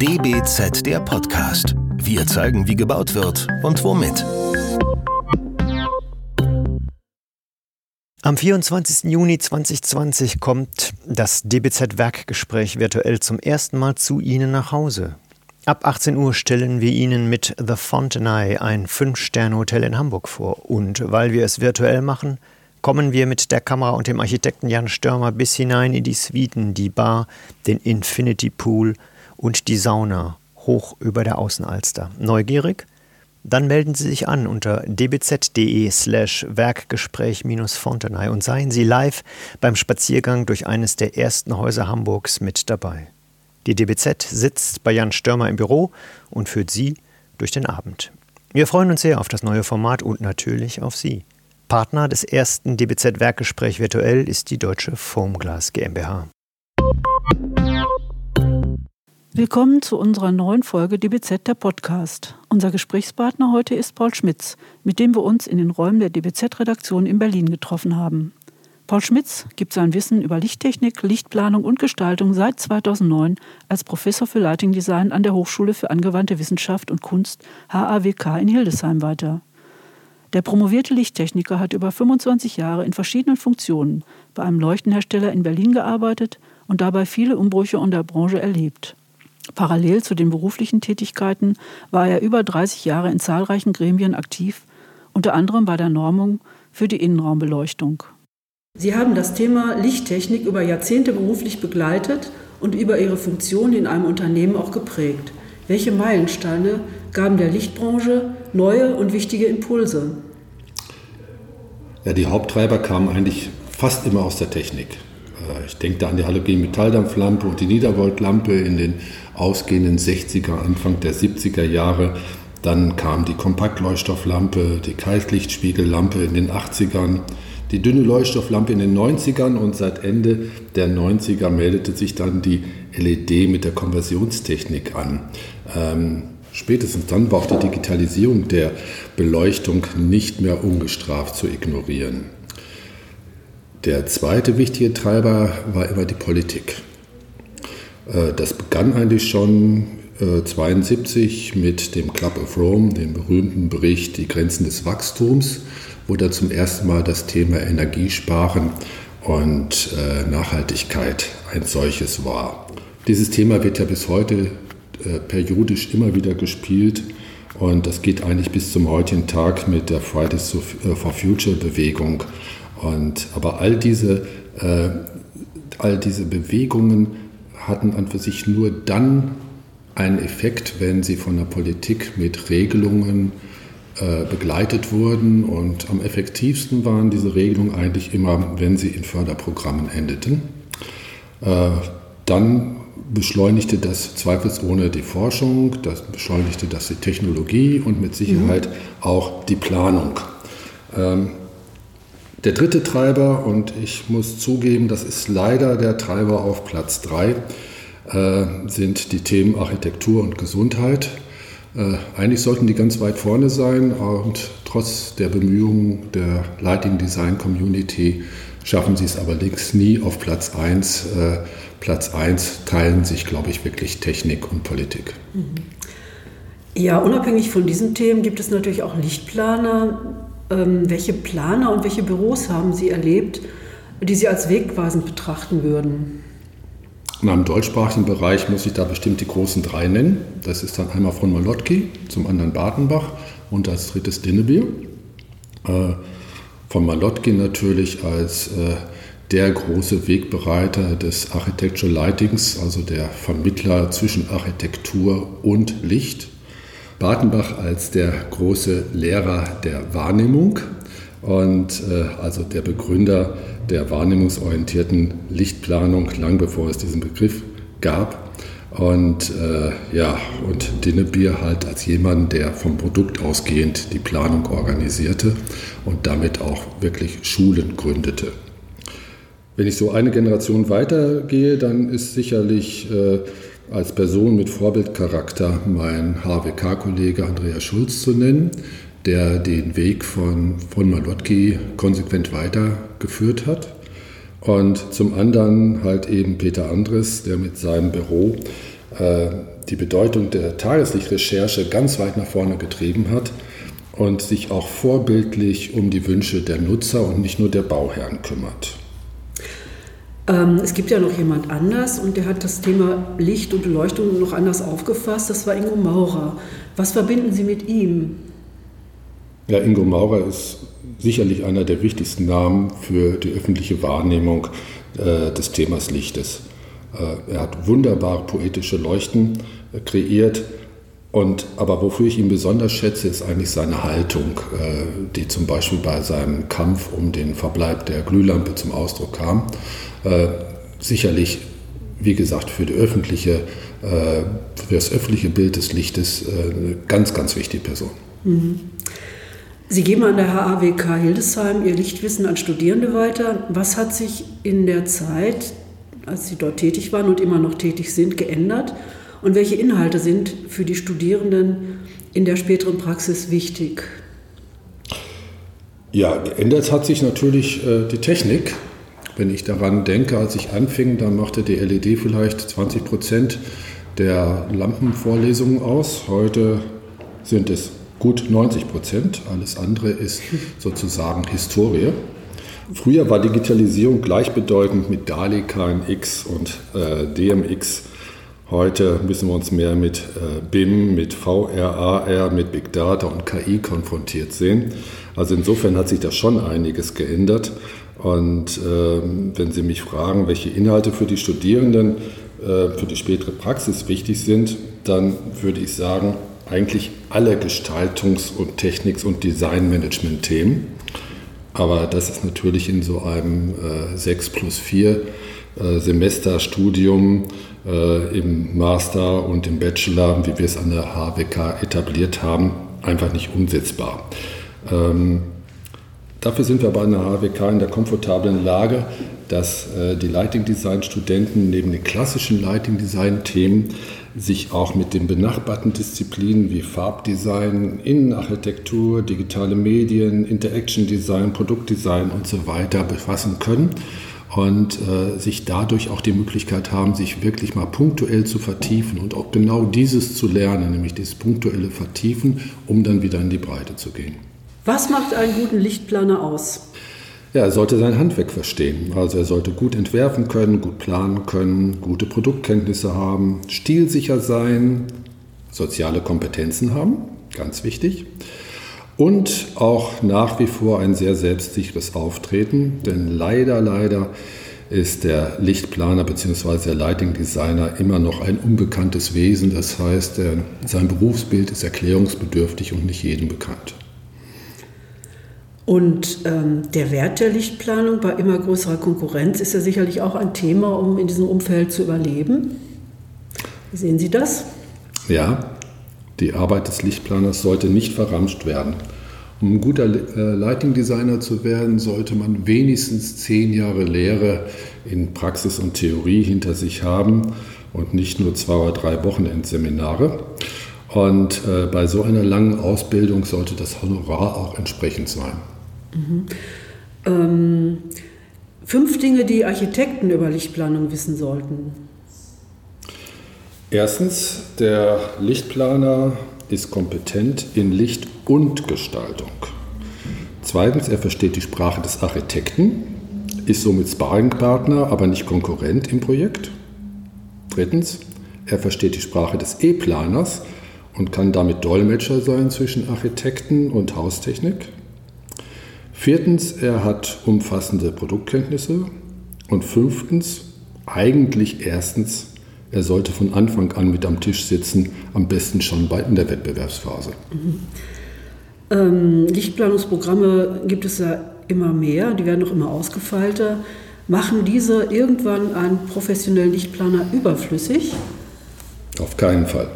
DBZ der Podcast. Wir zeigen, wie gebaut wird und womit. Am 24. Juni 2020 kommt das DBZ-Werkgespräch virtuell zum ersten Mal zu Ihnen nach Hause. Ab 18 Uhr stellen wir Ihnen mit The Fontenay ein Fünf-Sterne-Hotel in Hamburg vor. Und weil wir es virtuell machen, kommen wir mit der Kamera und dem Architekten Jan Störmer bis hinein in die Suiten, die Bar, den Infinity Pool und die Sauna hoch über der Außenalster. Neugierig? Dann melden Sie sich an unter dbz.de slash Werkgespräch-Fontenay und seien Sie live beim Spaziergang durch eines der ersten Häuser Hamburgs mit dabei. Die DBZ sitzt bei Jan Störmer im Büro und führt Sie durch den Abend. Wir freuen uns sehr auf das neue Format und natürlich auf Sie. Partner des ersten DBZ-Werkgespräch virtuell ist die deutsche Foamglas GmbH. Willkommen zu unserer neuen Folge DBZ der Podcast. Unser Gesprächspartner heute ist Paul Schmitz, mit dem wir uns in den Räumen der DBZ-Redaktion in Berlin getroffen haben. Paul Schmitz gibt sein Wissen über Lichttechnik, Lichtplanung und Gestaltung seit 2009 als Professor für Lighting Design an der Hochschule für angewandte Wissenschaft und Kunst HAWK in Hildesheim weiter. Der promovierte Lichttechniker hat über 25 Jahre in verschiedenen Funktionen bei einem Leuchtenhersteller in Berlin gearbeitet und dabei viele Umbrüche in der Branche erlebt. Parallel zu den beruflichen Tätigkeiten war er über 30 Jahre in zahlreichen Gremien aktiv, unter anderem bei der Normung für die Innenraumbeleuchtung. Sie haben das Thema Lichttechnik über Jahrzehnte beruflich begleitet und über Ihre Funktion in einem Unternehmen auch geprägt. Welche Meilensteine gaben der Lichtbranche neue und wichtige Impulse? Ja, die Haupttreiber kamen eigentlich fast immer aus der Technik. Ich denke da an die Halogen-Metalldampflampe und die Niedervoltlampe in den ausgehenden 60er, Anfang der 70er Jahre. Dann kam die Kompaktleuchtstofflampe, die Kaltlichtspiegellampe in den 80ern die dünne Leuchtstofflampe in den 90ern und seit Ende der 90er meldete sich dann die LED mit der Konversionstechnik an. Ähm, spätestens dann war auch die Digitalisierung der Beleuchtung nicht mehr ungestraft zu ignorieren. Der zweite wichtige Treiber war immer die Politik. Äh, das begann eigentlich schon 1972 äh, mit dem Club of Rome, dem berühmten Bericht Die Grenzen des Wachstums wo da zum ersten Mal das Thema Energiesparen und äh, Nachhaltigkeit ein solches war. Dieses Thema wird ja bis heute periodisch immer wieder gespielt und das geht eigentlich bis zum heutigen Tag mit der Fridays for Future Bewegung. Und, aber all diese, äh, all diese Bewegungen hatten an für sich nur dann einen Effekt, wenn sie von der Politik mit Regelungen äh, begleitet wurden. Und am effektivsten waren diese Regelungen eigentlich immer, wenn sie in Förderprogrammen endeten. Äh, dann beschleunigte das zweifelsohne die Forschung, das beschleunigte das die Technologie und mit Sicherheit mhm. auch die Planung. Ähm, der dritte Treiber, und ich muss zugeben, das ist leider der Treiber auf Platz 3, äh, sind die Themen Architektur und Gesundheit. Äh, eigentlich sollten die ganz weit vorne sein und trotz der Bemühungen der Lighting Design Community schaffen sie es allerdings nie auf Platz 1. Äh, Platz 1 teilen sich, glaube ich, wirklich Technik und Politik. Mhm. Ja, unabhängig von diesen Themen gibt es natürlich auch Lichtplaner. Ähm, welche Planer und welche Büros haben Sie erlebt, die Sie als wegweisend betrachten würden? Na, Im deutschsprachigen Bereich muss ich da bestimmt die großen drei nennen. Das ist dann einmal von Malotki, zum anderen Badenbach und als drittes Dinnebier. Äh, von Malotki natürlich als äh, der große Wegbereiter des Architectural Lightings, also der Vermittler zwischen Architektur und Licht. Badenbach als der große Lehrer der Wahrnehmung und äh, also der Begründer der wahrnehmungsorientierten Lichtplanung, lang bevor es diesen Begriff gab. Und äh, ja, und Dinnebier halt als jemand, der vom Produkt ausgehend die Planung organisierte und damit auch wirklich Schulen gründete. Wenn ich so eine Generation weitergehe, dann ist sicherlich äh, als Person mit Vorbildcharakter mein HWK-Kollege Andreas Schulz zu nennen, der den Weg von, von Malotki konsequent weitergeführt hat. Und zum anderen halt eben Peter Andres, der mit seinem Büro äh, die Bedeutung der Tageslichtrecherche ganz weit nach vorne getrieben hat und sich auch vorbildlich um die Wünsche der Nutzer und nicht nur der Bauherren kümmert. Ähm, es gibt ja noch jemand anders und der hat das Thema Licht und Beleuchtung noch anders aufgefasst. Das war Ingo Maurer. Was verbinden Sie mit ihm? Ja, Ingo Maurer ist sicherlich einer der wichtigsten Namen für die öffentliche Wahrnehmung äh, des Themas Lichtes. Äh, er hat wunderbare poetische Leuchten äh, kreiert. Und, aber wofür ich ihn besonders schätze, ist eigentlich seine Haltung, äh, die zum Beispiel bei seinem Kampf um den Verbleib der Glühlampe zum Ausdruck kam. Äh, sicherlich, wie gesagt, für, öffentliche, äh, für das öffentliche Bild des Lichtes äh, eine ganz, ganz wichtige Person. Mhm. Sie geben an der HAWK Hildesheim Ihr Lichtwissen an Studierende weiter. Was hat sich in der Zeit, als Sie dort tätig waren und immer noch tätig sind, geändert? Und welche Inhalte sind für die Studierenden in der späteren Praxis wichtig? Ja, geändert hat sich natürlich äh, die Technik. Wenn ich daran denke, als ich anfing, dann machte die LED vielleicht 20 Prozent der Lampenvorlesungen aus. Heute sind es gut 90 Prozent. Alles andere ist sozusagen Historie. Früher war Digitalisierung gleichbedeutend mit DALI, KNX und äh, DMX. Heute müssen wir uns mehr mit äh, BIM, mit VR, AR, mit Big Data und KI konfrontiert sehen. Also insofern hat sich da schon einiges geändert. Und ähm, wenn Sie mich fragen, welche Inhalte für die Studierenden äh, für die spätere Praxis wichtig sind, dann würde ich sagen, eigentlich alle Gestaltungs- und Techniks- und Designmanagement-Themen. Aber das ist natürlich in so einem äh, 6 plus 4 äh, Semesterstudium äh, im Master und im Bachelor, wie wir es an der HWK etabliert haben, einfach nicht umsetzbar. Ähm, dafür sind wir bei einer HWK in der komfortablen Lage, dass äh, die Lighting Design Studenten neben den klassischen Lighting Design Themen sich auch mit den benachbarten Disziplinen wie Farbdesign, Innenarchitektur, digitale Medien, Interaction Design, Produktdesign und so weiter befassen können und äh, sich dadurch auch die Möglichkeit haben, sich wirklich mal punktuell zu vertiefen und auch genau dieses zu lernen, nämlich dieses punktuelle Vertiefen, um dann wieder in die Breite zu gehen. Was macht einen guten Lichtplaner aus? Ja, er sollte sein Handwerk verstehen. Also er sollte gut entwerfen können, gut planen können, gute Produktkenntnisse haben, stilsicher sein, soziale Kompetenzen haben, ganz wichtig. Und auch nach wie vor ein sehr selbstsicheres Auftreten, denn leider, leider ist der Lichtplaner bzw. der Lighting Designer immer noch ein unbekanntes Wesen. Das heißt, sein Berufsbild ist erklärungsbedürftig und nicht jedem bekannt. Und ähm, der Wert der Lichtplanung bei immer größerer Konkurrenz ist ja sicherlich auch ein Thema, um in diesem Umfeld zu überleben. Sehen Sie das? Ja, die Arbeit des Lichtplaners sollte nicht verramscht werden. Um ein guter äh, Lighting Designer zu werden, sollte man wenigstens zehn Jahre Lehre in Praxis und Theorie hinter sich haben und nicht nur zwei oder drei Wochenendseminare. Und äh, bei so einer langen Ausbildung sollte das Honorar auch entsprechend sein. Mhm. Ähm, fünf Dinge, die Architekten über Lichtplanung wissen sollten. Erstens, der Lichtplaner ist kompetent in Licht und Gestaltung. Zweitens, er versteht die Sprache des Architekten, ist somit Sparringpartner, aber nicht Konkurrent im Projekt. Drittens, er versteht die Sprache des E-Planers und kann damit Dolmetscher sein zwischen Architekten und Haustechnik. Viertens, er hat umfassende Produktkenntnisse. Und fünftens, eigentlich erstens, er sollte von Anfang an mit am Tisch sitzen, am besten schon bei in der Wettbewerbsphase. Mhm. Ähm, Lichtplanungsprogramme gibt es ja immer mehr, die werden auch immer ausgefeilter. Machen diese irgendwann einen professionellen Lichtplaner überflüssig? Auf keinen Fall.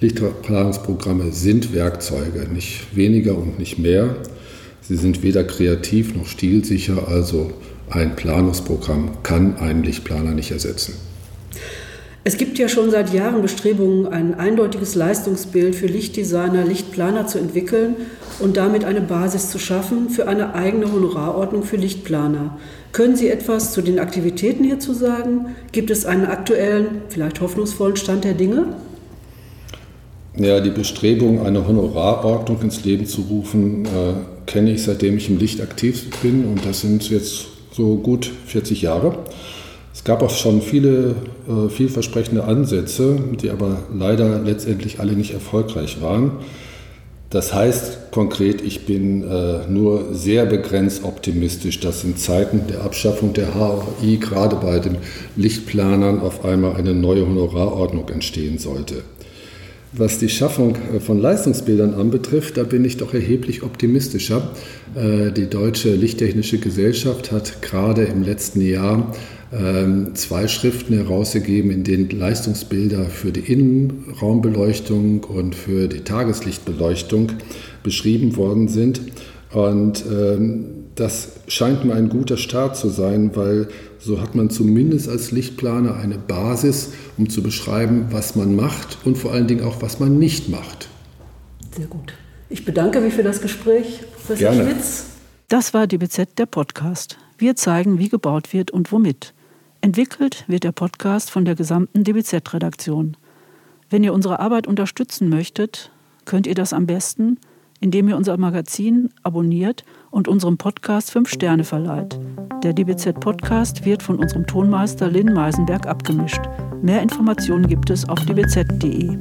Lichtplanungsprogramme sind Werkzeuge, nicht weniger und nicht mehr. Sie sind weder kreativ noch stilsicher, also ein Planungsprogramm kann einen Lichtplaner nicht ersetzen. Es gibt ja schon seit Jahren Bestrebungen, ein eindeutiges Leistungsbild für Lichtdesigner, Lichtplaner zu entwickeln und damit eine Basis zu schaffen für eine eigene Honorarordnung für Lichtplaner. Können Sie etwas zu den Aktivitäten hierzu sagen? Gibt es einen aktuellen, vielleicht hoffnungsvollen Stand der Dinge? Ja, die Bestrebung, eine Honorarordnung ins Leben zu rufen, äh, kenne ich seitdem ich im Licht aktiv bin und das sind jetzt so gut 40 Jahre. Es gab auch schon viele äh, vielversprechende Ansätze, die aber leider letztendlich alle nicht erfolgreich waren. Das heißt konkret, ich bin äh, nur sehr begrenzt optimistisch, dass in Zeiten der Abschaffung der HOI gerade bei den Lichtplanern auf einmal eine neue Honorarordnung entstehen sollte. Was die Schaffung äh, von Leistungsbildern anbetrifft, da bin ich doch erheblich optimistischer. Äh, die Deutsche Lichttechnische Gesellschaft hat gerade im letzten Jahr ähm, zwei Schriften herausgegeben, in denen Leistungsbilder für die Innenraumbeleuchtung und für die Tageslichtbeleuchtung beschrieben worden sind. Und ähm, das scheint mir ein guter Start zu sein, weil so hat man zumindest als Lichtplaner eine Basis, um zu beschreiben, was man macht und vor allen Dingen auch, was man nicht macht. Sehr gut. Ich bedanke mich für das Gespräch, Professor Gerne. Schmitz. Das war DBZ, der Podcast. Wir zeigen, wie gebaut wird und womit. Entwickelt wird der Podcast von der gesamten DBZ-Redaktion. Wenn ihr unsere Arbeit unterstützen möchtet, könnt ihr das am besten, indem ihr unser Magazin abonniert und unserem Podcast fünf Sterne verleiht. Der DBZ-Podcast wird von unserem Tonmeister Lynn Meisenberg abgemischt. Mehr Informationen gibt es auf dbz.de.